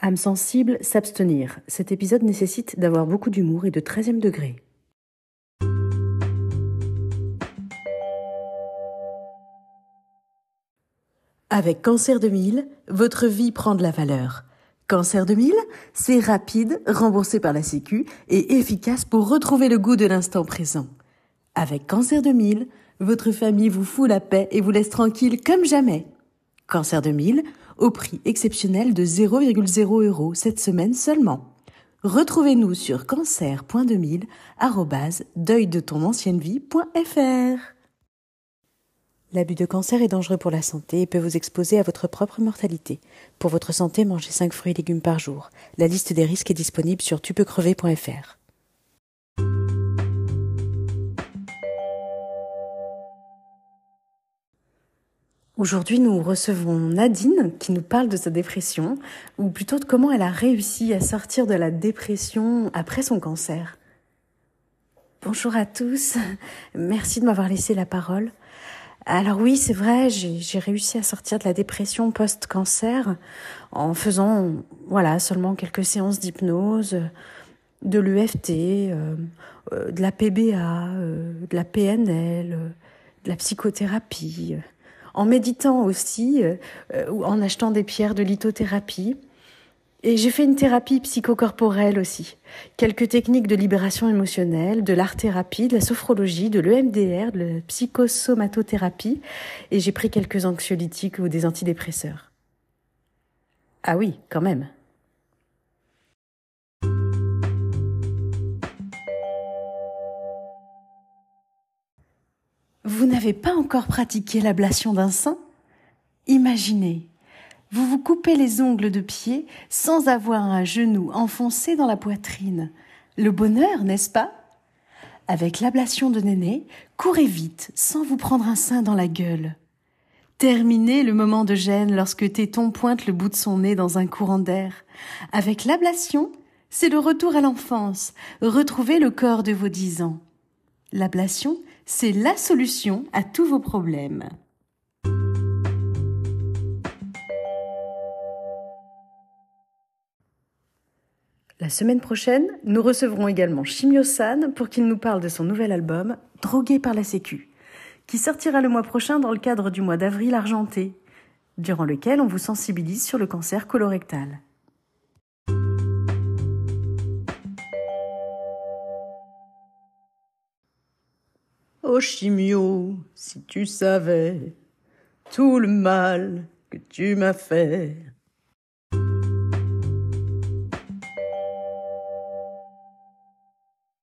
Âme sensible, s'abstenir. Cet épisode nécessite d'avoir beaucoup d'humour et de 13e degré. Avec Cancer 2000, votre vie prend de la valeur. Cancer 2000, c'est rapide, remboursé par la Sécu et efficace pour retrouver le goût de l'instant présent. Avec Cancer 2000, votre famille vous fout la paix et vous laisse tranquille comme jamais. Cancer 2000, au prix exceptionnel de 0,0 euros cette semaine seulement. Retrouvez-nous sur cancer.2000 vie.fr. L'abus de cancer est dangereux pour la santé et peut vous exposer à votre propre mortalité. Pour votre santé, mangez 5 fruits et légumes par jour. La liste des risques est disponible sur tupecrever.fr. Aujourd'hui, nous recevons Nadine qui nous parle de sa dépression, ou plutôt de comment elle a réussi à sortir de la dépression après son cancer. Bonjour à tous, merci de m'avoir laissé la parole. Alors oui, c'est vrai, j'ai réussi à sortir de la dépression post-cancer en faisant voilà seulement quelques séances d'hypnose, de l'UFT, euh, euh, de la PBA, euh, de la PNL, de la psychothérapie en méditant aussi, euh, euh, ou en achetant des pierres de lithothérapie. Et j'ai fait une thérapie psychocorporelle aussi. Quelques techniques de libération émotionnelle, de l'art-thérapie, de la sophrologie, de l'EMDR, de la psychosomatothérapie. Et j'ai pris quelques anxiolytiques ou des antidépresseurs. Ah oui, quand même. Vous n'avez pas encore pratiqué l'ablation d'un sein Imaginez, vous vous coupez les ongles de pied sans avoir un genou enfoncé dans la poitrine. Le bonheur, n'est-ce pas? Avec l'ablation de Néné, courez vite sans vous prendre un sein dans la gueule. Terminez le moment de gêne lorsque Téton pointe le bout de son nez dans un courant d'air. Avec l'ablation, c'est le retour à l'enfance, retrouvez le corps de vos dix ans. L'ablation, c'est la solution à tous vos problèmes. La semaine prochaine, nous recevrons également Chimiosan pour qu'il nous parle de son nouvel album Drogué par la Sécu, qui sortira le mois prochain dans le cadre du mois d'avril argenté, durant lequel on vous sensibilise sur le cancer colorectal. Oh chimio, si tu savais tout le mal que tu m'as fait.